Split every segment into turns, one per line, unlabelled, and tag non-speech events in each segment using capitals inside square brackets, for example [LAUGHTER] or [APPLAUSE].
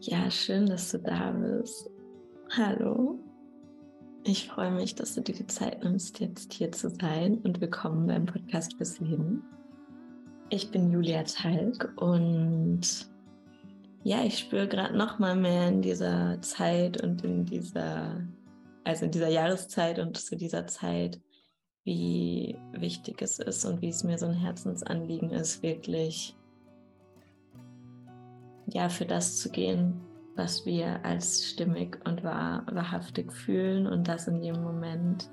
Ja, schön, dass du da bist. Hallo. Ich freue mich, dass du dir die Zeit nimmst, jetzt hier zu sein und willkommen beim Podcast fürs Leben. Ich bin Julia Talg und ja, ich spüre gerade noch mal mehr in dieser Zeit und in dieser, also in dieser Jahreszeit und zu dieser Zeit, wie wichtig es ist und wie es mir so ein Herzensanliegen ist, wirklich ja, für das zu gehen, was wir als stimmig und wahr, wahrhaftig fühlen und das in dem Moment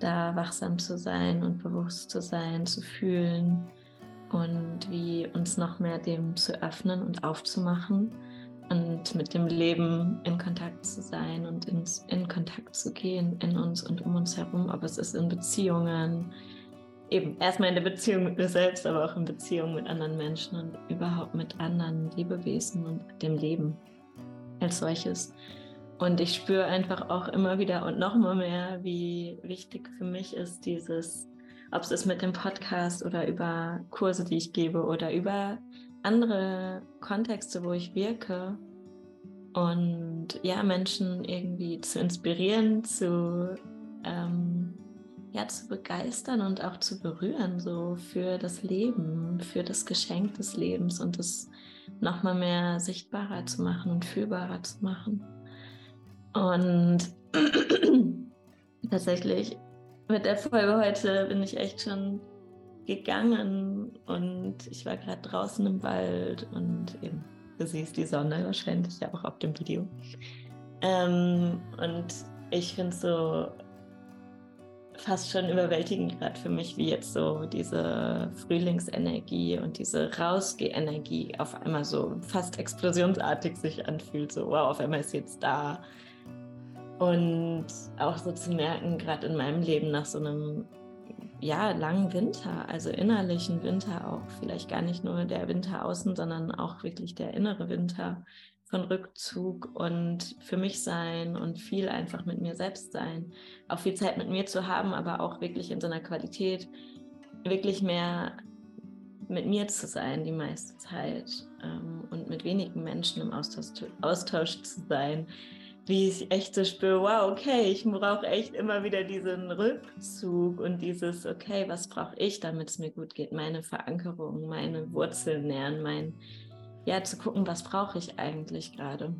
da wachsam zu sein und bewusst zu sein, zu fühlen und wie uns noch mehr dem zu öffnen und aufzumachen und mit dem Leben in Kontakt zu sein und ins, in Kontakt zu gehen in uns und um uns herum, ob es ist in Beziehungen, eben erstmal in der Beziehung mit mir selbst, aber auch in Beziehung mit anderen Menschen und überhaupt mit anderen Lebewesen und dem Leben als solches. Und ich spüre einfach auch immer wieder und noch mal mehr, wie wichtig für mich ist dieses, ob es ist mit dem Podcast oder über Kurse, die ich gebe oder über andere Kontexte, wo ich wirke. Und ja, Menschen irgendwie zu inspirieren, zu ja, zu begeistern und auch zu berühren, so für das Leben, für das Geschenk des Lebens und es nochmal mehr sichtbarer zu machen und fühlbarer zu machen. Und [CLEARS THROAT] tatsächlich mit der Folge heute bin ich echt schon gegangen und ich war gerade draußen im Wald und eben, du siehst die Sonne wahrscheinlich ja auch auf dem Video. Ähm, und ich finde es so fast schon überwältigend gerade für mich, wie jetzt so diese Frühlingsenergie und diese Rausgeh-Energie auf einmal so fast explosionsartig sich anfühlt. So, wow, auf einmal ist jetzt da. Und auch so zu merken, gerade in meinem Leben nach so einem ja, langen Winter, also innerlichen Winter auch, vielleicht gar nicht nur der Winter außen, sondern auch wirklich der innere Winter, von Rückzug und für mich sein und viel einfach mit mir selbst sein. Auch viel Zeit mit mir zu haben, aber auch wirklich in so einer Qualität, wirklich mehr mit mir zu sein die meiste Zeit ähm, und mit wenigen Menschen im Austausch, Austausch zu sein. Wie ich echt so spüre, wow, okay, ich brauche echt immer wieder diesen Rückzug und dieses, okay, was brauche ich, damit es mir gut geht? Meine Verankerung, meine Wurzeln nähren, mein, ja, zu gucken, was brauche ich eigentlich gerade.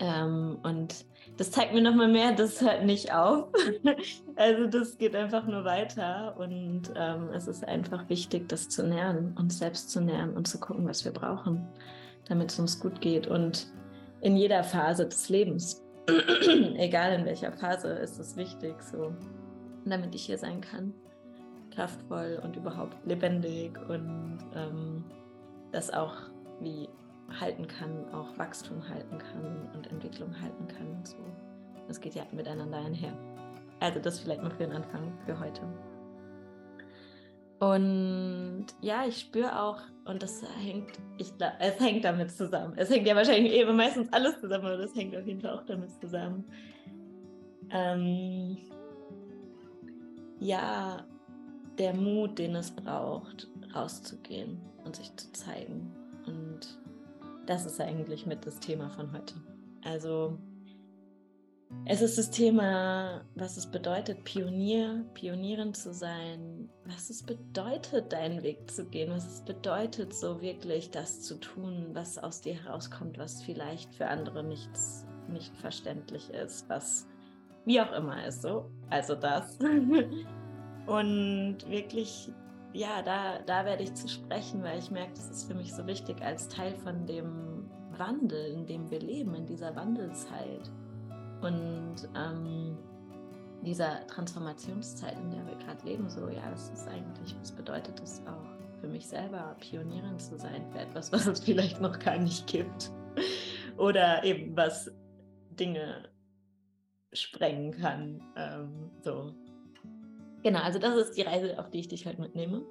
Ähm, und das zeigt mir nochmal mehr, das hört nicht auf. [LAUGHS] also das geht einfach nur weiter und ähm, es ist einfach wichtig, das zu nähren, uns selbst zu nähren und zu gucken, was wir brauchen, damit es uns gut geht. Und in jeder Phase des Lebens, [CLEARS THROAT] egal in welcher Phase, ist es wichtig, so, damit ich hier sein kann, kraftvoll und überhaupt lebendig und ähm, das auch wie halten kann, auch Wachstum halten kann und Entwicklung halten kann. So. Das geht ja miteinander einher. Also das vielleicht mal für den Anfang für heute. Und ja, ich spüre auch, und das hängt, ich glaube, es hängt damit zusammen. Es hängt ja wahrscheinlich eben meistens alles zusammen, aber das hängt auf jeden Fall auch damit zusammen. Ähm, ja, der Mut, den es braucht, rauszugehen und sich zu zeigen und das ist eigentlich mit das Thema von heute. Also es ist das Thema, was es bedeutet, Pionier, Pionierin zu sein, was es bedeutet, deinen Weg zu gehen, was es bedeutet, so wirklich das zu tun, was aus dir herauskommt, was vielleicht für andere nichts, nicht verständlich ist, was wie auch immer ist so. Also das. [LAUGHS] Und wirklich ja, da, da werde ich zu sprechen, weil ich merke, das ist für mich so wichtig als Teil von dem Wandel, in dem wir leben, in dieser Wandelzeit und ähm, dieser Transformationszeit, in der wir gerade leben. So, ja, das ist eigentlich, was bedeutet das auch für mich selber, Pionierin zu sein für etwas, was es vielleicht noch gar nicht gibt oder eben was Dinge sprengen kann. Ähm, so, Genau, also das ist die Reise, auf die ich dich halt mitnehme.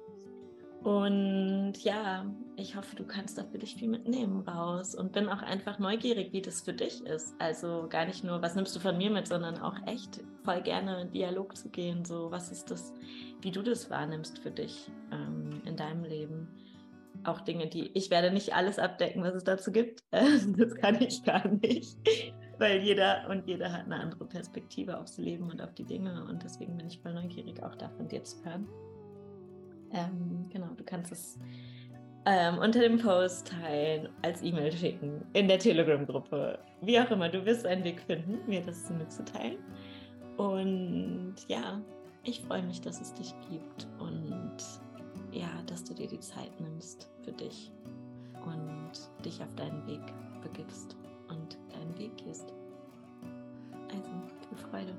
Und ja, ich hoffe, du kannst da für dich viel mitnehmen raus und bin auch einfach neugierig, wie das für dich ist. Also gar nicht nur, was nimmst du von mir mit, sondern auch echt voll gerne in Dialog zu gehen. So, was ist das, wie du das wahrnimmst für dich ähm, in deinem Leben? auch Dinge, die ich werde nicht alles abdecken, was es dazu gibt. [LAUGHS] Das kann ich gar nicht, weil jeder und jeder hat eine andere Perspektive aufs Leben und auf die Dinge und deswegen bin ich voll neugierig, auch davon dir zu hören. Ähm, genau, du kannst es ähm, unter dem Post teilen, als E-Mail schicken, in der Telegram-Gruppe, wie auch immer. Du wirst einen Weg finden, mir das mitzuteilen. Und ja, ich freue mich, dass es dich gibt und ja, dass du dir die Zeit nimmst für dich und dich auf deinen Weg begibst und deinen Weg gehst. Also, viel Freude.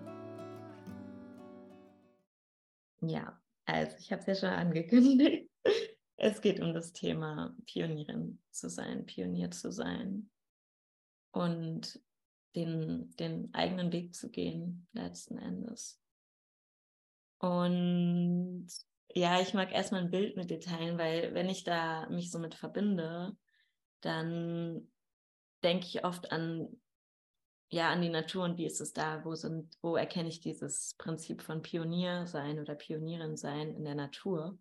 Ja, also ich habe es ja schon angekündigt. [LAUGHS] Es geht um das Thema Pionierin zu sein, Pionier zu sein und den, den eigenen Weg zu gehen, letzten Endes. Und ja, ich mag erstmal ein Bild mit dir teilen, weil wenn ich da mich so mit verbinde, dann denke ich oft an ja an die Natur und wie ist es da, wo sind, wo erkenne ich dieses Prinzip von Pionier sein oder Pionierin sein in der Natur?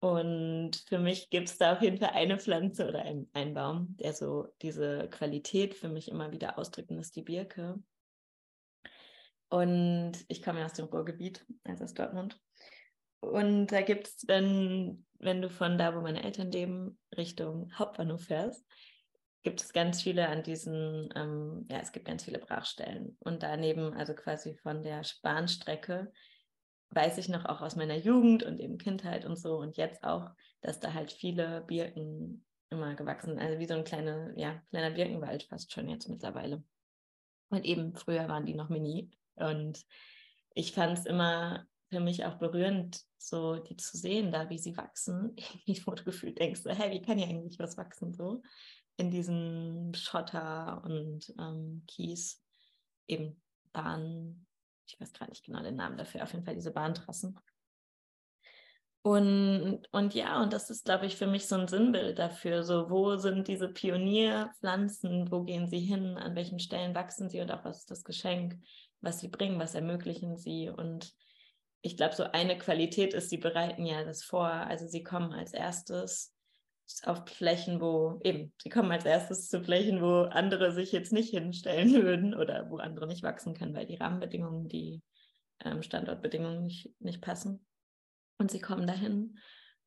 Und für mich gibt es da auf jeden Fall eine Pflanze oder ein, ein Baum, der so diese Qualität für mich immer wieder das ist die Birke. Und ich komme ja aus dem Ruhrgebiet, also aus Dortmund. Und da gibt es, wenn, wenn du von da, wo meine Eltern leben, Richtung Hauptbahnhof fährst, gibt es ganz viele an diesen, ähm, ja, es gibt ganz viele Brachstellen. Und daneben, also quasi von der Bahnstrecke, weiß ich noch auch aus meiner Jugend und eben Kindheit und so und jetzt auch, dass da halt viele Birken immer gewachsen sind. Also wie so ein kleine, ja, kleiner Birkenwald fast schon jetzt mittlerweile. Und eben früher waren die noch mini. Und ich fand es immer für mich auch berührend, so die zu sehen, da wie sie wachsen. [LAUGHS] Irgendwie, wo du gefühlt denkst, hey, wie kann hier eigentlich was wachsen so? In diesem Schotter und ähm, Kies, eben Bahn, ich weiß gerade nicht genau den Namen dafür, auf jeden Fall diese Bahntrassen. Und, und ja, und das ist, glaube ich, für mich so ein Sinnbild dafür. So, wo sind diese Pionierpflanzen? Wo gehen sie hin? An welchen Stellen wachsen sie? Und auch was ist das Geschenk, was sie bringen? Was ermöglichen sie? Und ich glaube, so eine Qualität ist, sie bereiten ja das vor. Also sie kommen als erstes auf Flächen, wo eben, sie kommen als erstes zu Flächen, wo andere sich jetzt nicht hinstellen [LAUGHS] würden oder wo andere nicht wachsen können, weil die Rahmenbedingungen, die ähm, Standortbedingungen nicht, nicht passen. Und sie kommen dahin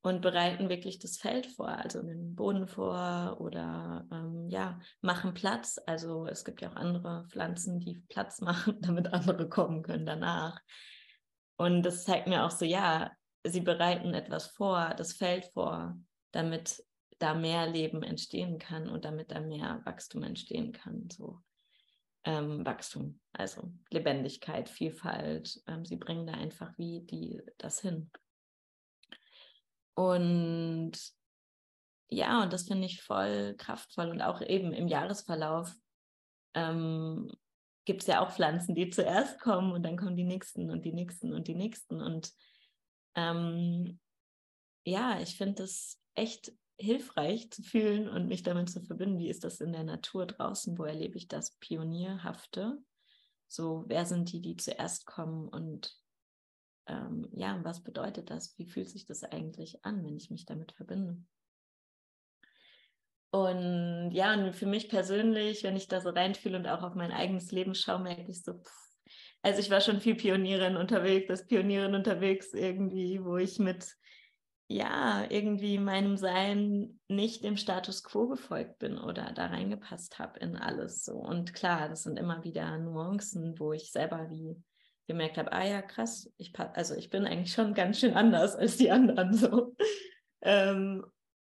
und bereiten wirklich das Feld vor, also den Boden vor oder ähm, ja, machen Platz. Also es gibt ja auch andere Pflanzen, die Platz [LAUGHS] machen, damit andere kommen können danach. Und das zeigt mir auch so, ja, sie bereiten etwas vor, das Feld vor, damit da mehr Leben entstehen kann und damit da mehr Wachstum entstehen kann. So ähm, Wachstum, also Lebendigkeit, Vielfalt. Ähm, sie bringen da einfach wie die das hin. Und ja, und das finde ich voll kraftvoll und auch eben im Jahresverlauf ähm, gibt es ja auch Pflanzen, die zuerst kommen und dann kommen die nächsten und die nächsten und die nächsten. Und ähm, ja, ich finde es echt hilfreich zu fühlen und mich damit zu verbinden. Wie ist das in der Natur draußen? Wo erlebe ich das Pionierhafte? So, wer sind die, die zuerst kommen und ähm, ja, was bedeutet das? Wie fühlt sich das eigentlich an, wenn ich mich damit verbinde? Und ja, und für mich persönlich, wenn ich da so reinfühle und auch auf mein eigenes Leben schaue, merke ich so, pff, also ich war schon viel Pionierin unterwegs, das Pionierin unterwegs irgendwie, wo ich mit ja, irgendwie meinem Sein nicht dem Status quo gefolgt bin oder da reingepasst habe in alles so. Und klar, das sind immer wieder Nuancen, wo ich selber wie gemerkt habe, ah ja, krass, ich also ich bin eigentlich schon ganz schön anders [LAUGHS] als die anderen so. Ähm,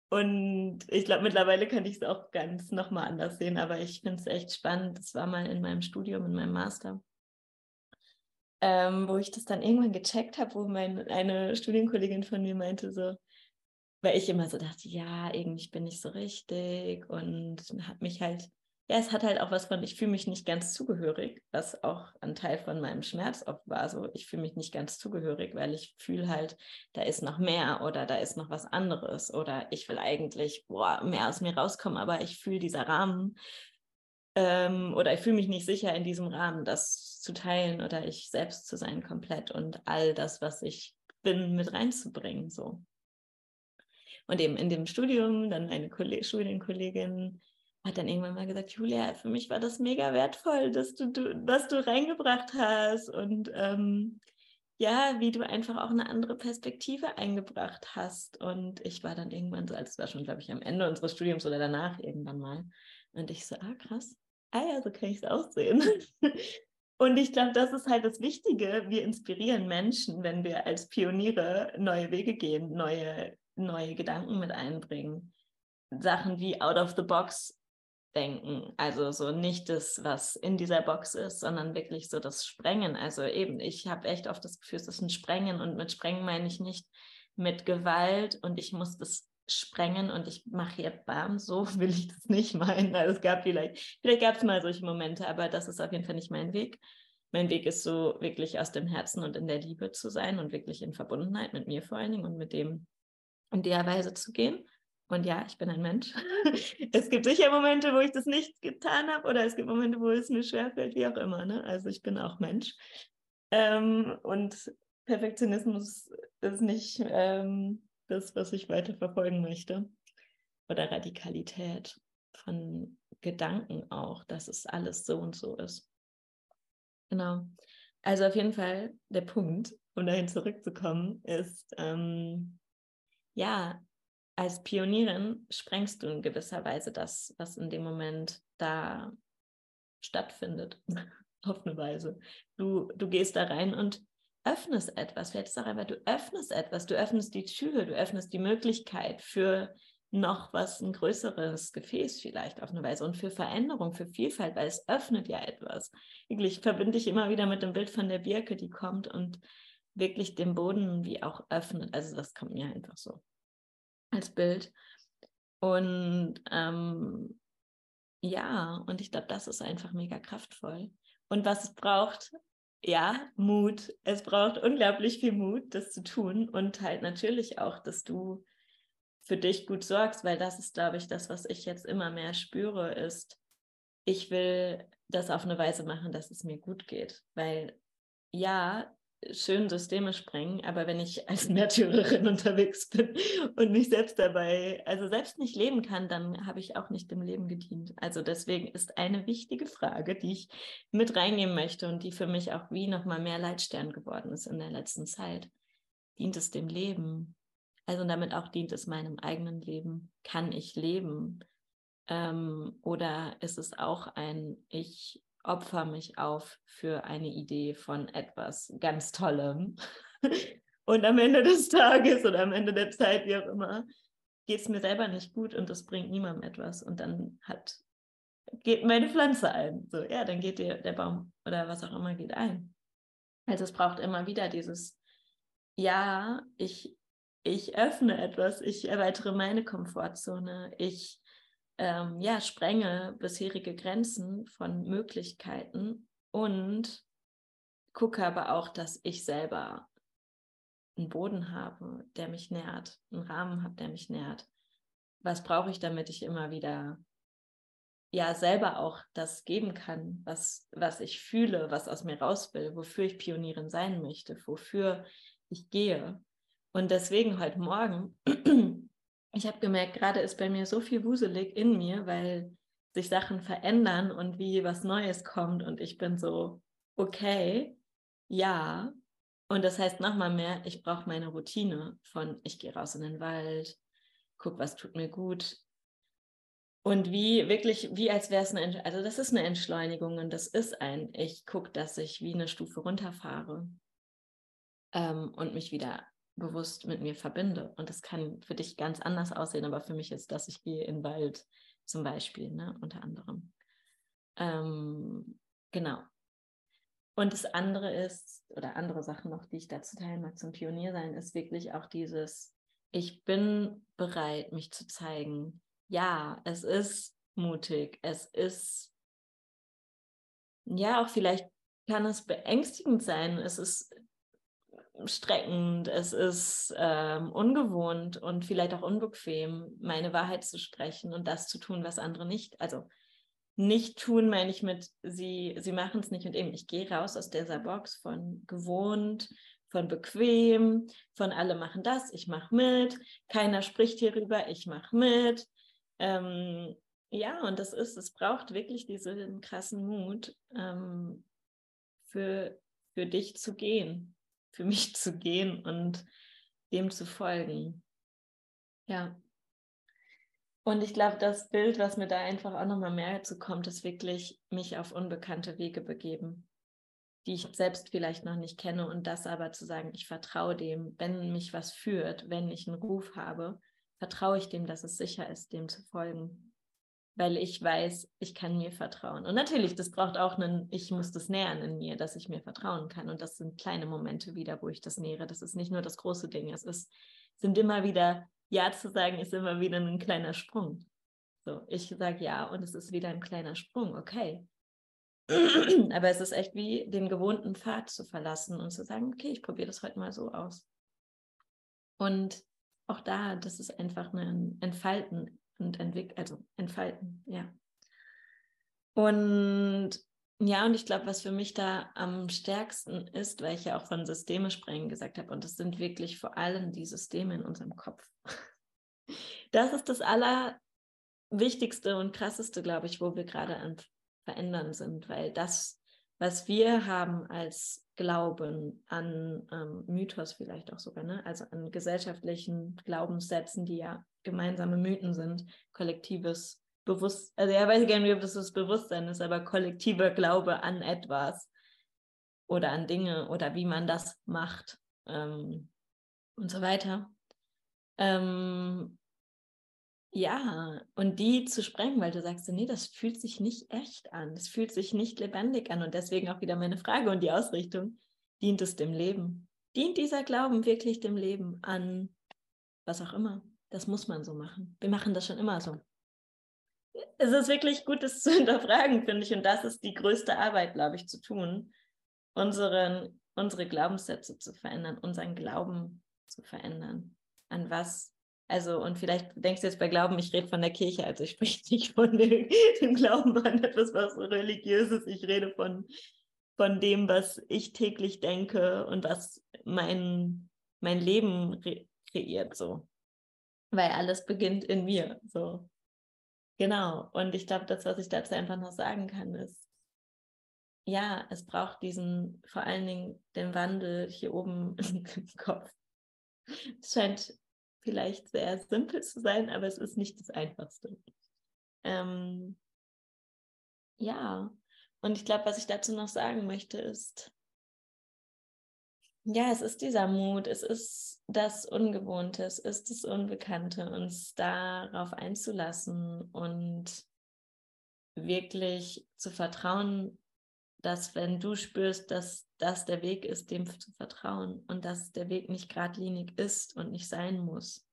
und ich glaube, mittlerweile kann ich es auch ganz nochmal anders sehen, aber ich finde es echt spannend. Das war mal in meinem Studium, in meinem Master ähm, wo ich das dann irgendwann gecheckt habe, wo mein, eine Studienkollegin von mir meinte so, weil ich immer so dachte, ja, irgendwie bin ich so richtig und habe mich halt, ja, es hat halt auch was von, ich fühle mich nicht ganz zugehörig, was auch ein Teil von meinem Schmerz oft war, so ich fühle mich nicht ganz zugehörig, weil ich fühle halt, da ist noch mehr oder da ist noch was anderes oder ich will eigentlich, boah, mehr aus mir rauskommen, aber ich fühle dieser Rahmen ähm, oder ich fühle mich nicht sicher in diesem Rahmen, das zu teilen oder ich selbst zu sein komplett und all das, was ich bin, mit reinzubringen. So. Und eben in dem Studium, dann eine Kolleg Studienkollegin hat dann irgendwann mal gesagt, Julia, für mich war das mega wertvoll, dass du, du was du reingebracht hast und ähm, ja, wie du einfach auch eine andere Perspektive eingebracht hast. Und ich war dann irgendwann so, als war schon, glaube ich, am Ende unseres Studiums oder danach irgendwann mal. Und ich so, ah, krass. Ah ja, so kann ich es auch sehen. [LAUGHS] Und ich glaube, das ist halt das Wichtige. Wir inspirieren Menschen, wenn wir als Pioniere neue Wege gehen, neue, neue Gedanken mit einbringen. Sachen wie out of the box denken. Also so nicht das, was in dieser Box ist, sondern wirklich so das Sprengen. Also eben, ich habe echt oft das Gefühl, es ist ein Sprengen und mit Sprengen meine ich nicht mit Gewalt und ich muss das sprengen und ich mache hier bam, so [LAUGHS] will ich das nicht meinen. Also es gab vielleicht, vielleicht gab es mal solche Momente, aber das ist auf jeden Fall nicht mein Weg. Mein Weg ist so wirklich aus dem Herzen und in der Liebe zu sein und wirklich in Verbundenheit mit mir vor allen Dingen und mit dem in der Weise zu gehen. Und ja, ich bin ein Mensch. [LAUGHS] es gibt sicher Momente, wo ich das nicht getan habe oder es gibt Momente, wo es mir schwerfällt, wie auch immer. Ne? Also ich bin auch Mensch. Ähm, und Perfektionismus ist nicht ähm, das, was ich weiter verfolgen möchte. Oder Radikalität von Gedanken auch, dass es alles so und so ist. Genau. Also auf jeden Fall der Punkt, um dahin zurückzukommen, ist, ähm, ja, als Pionierin sprengst du in gewisser Weise das, was in dem Moment da stattfindet, [LAUGHS] auf eine Weise. Du, du gehst da rein und öffnest etwas. Vielleicht ist auch einfach, du öffnest etwas, du öffnest die Tür, du öffnest die Möglichkeit für noch was, ein größeres Gefäß vielleicht auf eine Weise und für Veränderung, für Vielfalt, weil es öffnet ja etwas. Wirklich verbinde ich immer wieder mit dem Bild von der Birke, die kommt und wirklich den Boden wie auch öffnet. Also das kommt mir einfach so als Bild. Und ähm, ja, und ich glaube, das ist einfach mega kraftvoll. Und was es braucht, ja, Mut. Es braucht unglaublich viel Mut, das zu tun. Und halt natürlich auch, dass du für dich gut sorgst, weil das ist, glaube ich, das, was ich jetzt immer mehr spüre, ist, ich will das auf eine Weise machen, dass es mir gut geht. Weil ja, schön Systeme sprengen, aber wenn ich als [LAUGHS] Märtyrerin unterwegs bin und mich selbst dabei, also selbst nicht leben kann, dann habe ich auch nicht dem Leben gedient. Also deswegen ist eine wichtige Frage, die ich mit reingeben möchte und die für mich auch wie nochmal mehr Leitstern geworden ist in der letzten Zeit. Dient es dem Leben? Also damit auch dient es meinem eigenen Leben. Kann ich leben? Ähm, oder ist es auch ein, ich opfer mich auf für eine Idee von etwas ganz Tollem. [LAUGHS] Und am Ende des Tages oder am Ende der Zeit, wie auch immer, geht es mir selber nicht gut und das bringt niemandem etwas. Und dann hat, geht meine Pflanze ein. So, ja, dann geht der, der Baum oder was auch immer geht ein. Also es braucht immer wieder dieses, ja, ich, ich öffne etwas, ich erweitere meine Komfortzone, ich ähm, ja, sprenge bisherige Grenzen von Möglichkeiten und gucke aber auch, dass ich selber einen Boden habe, der mich nährt, einen Rahmen habe, der mich nährt. Was brauche ich, damit ich immer wieder ja selber auch das geben kann, was, was ich fühle, was aus mir raus will, wofür ich Pionierin sein möchte, wofür ich gehe. Und deswegen heute Morgen ich habe gemerkt, gerade ist bei mir so viel wuselig in mir, weil sich Sachen verändern und wie was Neues kommt und ich bin so, okay, ja. Und das heißt nochmal mehr, ich brauche meine Routine von, ich gehe raus in den Wald, guck, was tut mir gut. Und wie wirklich, wie als wäre es eine, also das ist eine Entschleunigung und das ist ein, ich gucke, dass ich wie eine Stufe runterfahre ähm, und mich wieder bewusst mit mir verbinde. Und das kann für dich ganz anders aussehen, aber für mich ist das, ich gehe in den Wald zum Beispiel, ne, unter anderem. Ähm, genau. Und das andere ist, oder andere Sachen noch, die ich dazu teilen mag zum Pionier sein, ist wirklich auch dieses, ich bin bereit, mich zu zeigen. Ja, es ist mutig, es ist, ja, auch vielleicht kann es beängstigend sein, es ist streckend, es ist ähm, ungewohnt und vielleicht auch unbequem, meine Wahrheit zu sprechen und das zu tun, was andere nicht, also nicht tun, meine ich mit, sie, sie machen es nicht und eben, ich gehe raus aus dieser Box von gewohnt, von bequem, von alle machen das, ich mache mit, keiner spricht hierüber, ich mache mit. Ähm, ja, und das ist, es braucht wirklich diesen krassen Mut, ähm, für, für dich zu gehen, für mich zu gehen und dem zu folgen. Ja. Und ich glaube, das Bild, was mir da einfach auch nochmal mehr zu kommt, ist wirklich mich auf unbekannte Wege begeben, die ich selbst vielleicht noch nicht kenne und das aber zu sagen, ich vertraue dem, wenn mich was führt, wenn ich einen Ruf habe, vertraue ich dem, dass es sicher ist, dem zu folgen. Weil ich weiß, ich kann mir vertrauen. Und natürlich, das braucht auch einen, ich muss das nähern in mir, dass ich mir vertrauen kann. Und das sind kleine Momente wieder, wo ich das nähere. Das ist nicht nur das große Ding. Es ist, sind immer wieder ja zu sagen ist immer wieder ein kleiner Sprung. So, ich sage ja und es ist wieder ein kleiner Sprung, okay. [CLEARS THROAT] Aber es ist echt wie den gewohnten Pfad zu verlassen und zu sagen, okay, ich probiere das heute mal so aus. Und auch da, das ist einfach ein Entfalten und entwickeln, also entfalten, ja. Und ja, und ich glaube, was für mich da am stärksten ist, weil ich ja auch von Systeme sprengen gesagt habe, und das sind wirklich vor allem die Systeme in unserem Kopf. [LAUGHS] Das ist das Allerwichtigste und Krasseste, glaube ich, wo wir gerade am Verändern sind, weil das, was wir haben als Glauben an ähm, Mythos vielleicht auch sogar, ne? also an gesellschaftlichen Glaubenssätzen, die ja gemeinsame Mythen sind, kollektives bewusst, also ja, weiß ich gar nicht, ob das das Bewusstsein ist, aber kollektiver Glaube an etwas oder an Dinge oder wie man das macht ähm, und so weiter. Ähm, ja, und die zu sprengen, weil du sagst, nee, das fühlt sich nicht echt an, das fühlt sich nicht lebendig an und deswegen auch wieder meine Frage und die Ausrichtung, dient es dem Leben? Dient dieser Glauben wirklich dem Leben an was auch immer? Das muss man so machen. Wir machen das schon immer so es ist wirklich gut, das zu [LAUGHS] hinterfragen, finde ich. Und das ist die größte Arbeit, glaube ich, zu tun, unseren, unsere Glaubenssätze zu verändern, unseren Glauben zu verändern. An was? Also, und vielleicht denkst du jetzt bei Glauben, ich rede von der Kirche, also ich spreche [LAUGHS] nicht von dem, dem Glauben an etwas, was religiöses. Ich rede von, von dem, was ich täglich denke und was mein, mein Leben kreiert, so. Weil alles beginnt in mir, so. Genau. Und ich glaube, das, was ich dazu einfach noch sagen kann, ist, ja, es braucht diesen, vor allen Dingen den Wandel hier oben [LAUGHS] im Kopf. Es scheint vielleicht sehr simpel zu sein, aber es ist nicht das Einfachste. Ähm, ja, und ich glaube, was ich dazu noch sagen möchte, ist, ja, es ist dieser Mut, es ist das Ungewohnte, es ist das Unbekannte, uns darauf einzulassen und wirklich zu vertrauen, dass wenn du spürst, dass das der Weg ist, dem zu vertrauen und dass der Weg nicht geradlinig ist und nicht sein muss.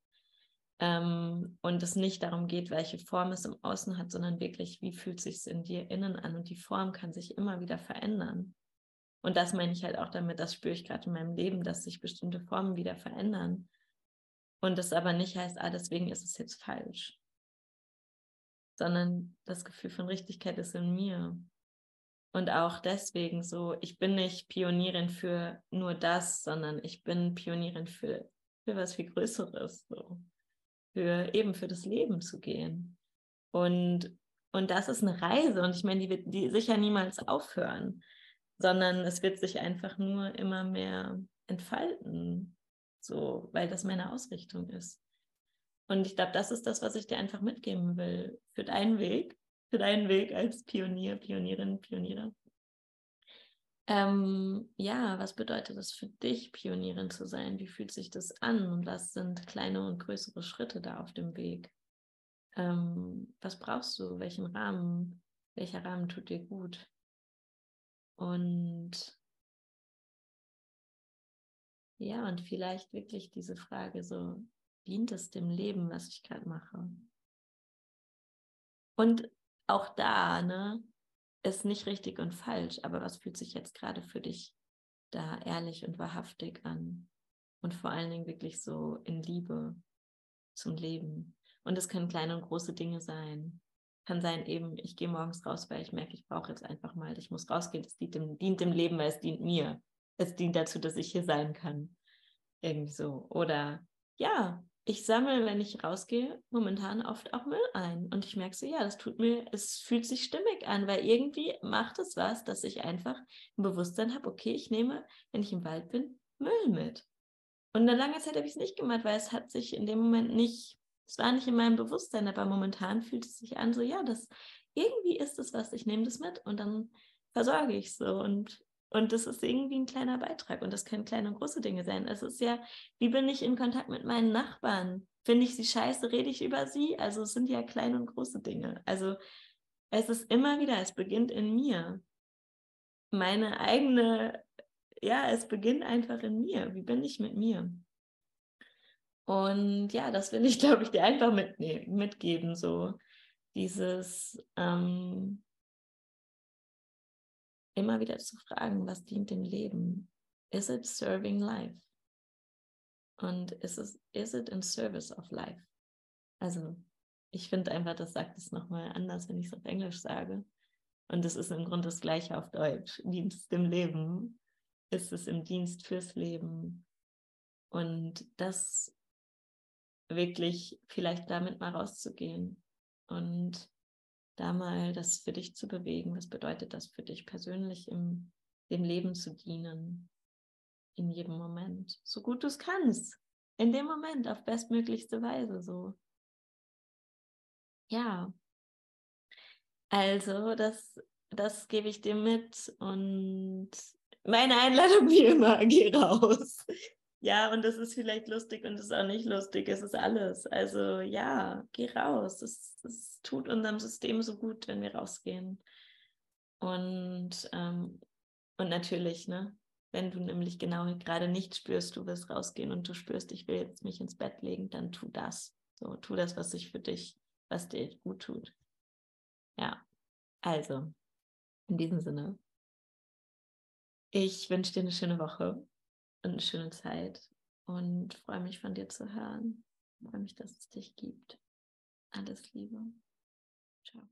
Ähm, und es nicht darum geht, welche Form es im Außen hat, sondern wirklich, wie fühlt es sich in dir innen an und die Form kann sich immer wieder verändern. Und das meine ich halt auch damit, das spüre ich gerade in meinem Leben, dass sich bestimmte Formen wieder verändern. Und das aber nicht heißt, ah, deswegen ist es jetzt falsch. Sondern das Gefühl von Richtigkeit ist in mir. Und auch deswegen so, ich bin nicht Pionierin für nur das, sondern ich bin Pionierin für, für was viel Größeres. So. Für eben für das Leben zu gehen. Und, und das ist eine Reise und ich meine, die wird die sicher niemals aufhören sondern es wird sich einfach nur immer mehr entfalten, so, weil das meine Ausrichtung ist. Und ich glaube, das ist das, was ich dir einfach mitgeben will für deinen Weg, für deinen Weg als Pionier, Pionierin, Pionierer. Ähm, ja, was bedeutet es für dich, Pionierin zu sein? Wie fühlt sich das an? Und was sind kleine und größere Schritte da auf dem Weg? Ähm, was brauchst du? Welchen Rahmen? Welcher Rahmen tut dir gut? Und ja, und vielleicht wirklich diese Frage so, dient es dem Leben, was ich gerade mache? Und auch da, ne, ist nicht richtig und falsch, aber was fühlt sich jetzt gerade für dich da ehrlich und wahrhaftig an? Und vor allen Dingen wirklich so in Liebe zum Leben. Und es können kleine und große Dinge sein kann sein, eben, ich gehe morgens raus, weil ich merke, ich brauche jetzt einfach mal, ich muss rausgehen, das dient dem, dient dem Leben, weil es dient mir. es dient dazu, dass ich hier sein kann. Irgendwie so. Oder ja, ich sammle, wenn ich rausgehe, momentan oft auch Müll ein. Und ich merke so, ja, das tut mir, es fühlt sich stimmig an, weil irgendwie macht es was, dass ich einfach ein Bewusstsein habe, okay, ich nehme, wenn ich im Wald bin, Müll mit. Und eine lange Zeit habe ich es nicht gemacht, weil es hat sich in dem Moment nicht, es war nicht in meinem Bewusstsein, aber momentan fühlt es sich an, so, ja, das irgendwie ist es was, ich nehme das mit und dann versorge ich so. Und und das ist irgendwie ein kleiner Beitrag. Und das können kleine und große Dinge sein. Es ist ja, wie bin ich in Kontakt mit meinen Nachbarn? Finde ich sie scheiße, rede ich über sie? Also es sind ja kleine und große Dinge. Also es ist immer wieder, es beginnt in mir. Meine eigene, ja, es beginnt einfach in mir. Wie bin ich mit mir? Und ja, das will ich, [LAUGHS] glaube ich, dir einfach mitgeben. So dieses, ähm, immer wieder zu fragen, was dient dem Leben? Is it serving life? Und ist es, is it in service of life? Also, ich finde einfach, das sagt es nochmal anders, wenn ich es auf Englisch sage. Und es ist im Grunde das Gleiche auf Deutsch. Dienst im Leben. Ist es im Dienst fürs Leben? Und das wirklich vielleicht damit mal rauszugehen und da mal das für dich zu bewegen. Was bedeutet das für dich persönlich im dem Leben zu dienen? In jedem Moment. So gut du es kannst. In dem Moment auf bestmöglichste Weise so. Ja. Also, das, das gebe ich dir mit und meine Einladung wie immer, geh raus. Ja, und das ist vielleicht lustig und das ist auch nicht lustig. Es ist alles. Also ja, geh raus. Es, es tut unserem System so gut, wenn wir rausgehen. Und, ähm, und natürlich, ne, wenn du nämlich genau gerade nicht spürst, du wirst rausgehen und du spürst, ich will jetzt mich ins Bett legen, dann tu das. So, tu das, was sich für dich, was dir gut tut. Ja, also, in diesem Sinne. Ich wünsche dir eine schöne Woche eine schöne Zeit und freue mich von dir zu hören. Freue mich, dass es dich gibt. Alles Liebe. Ciao.